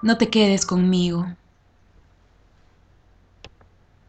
no te quedes conmigo.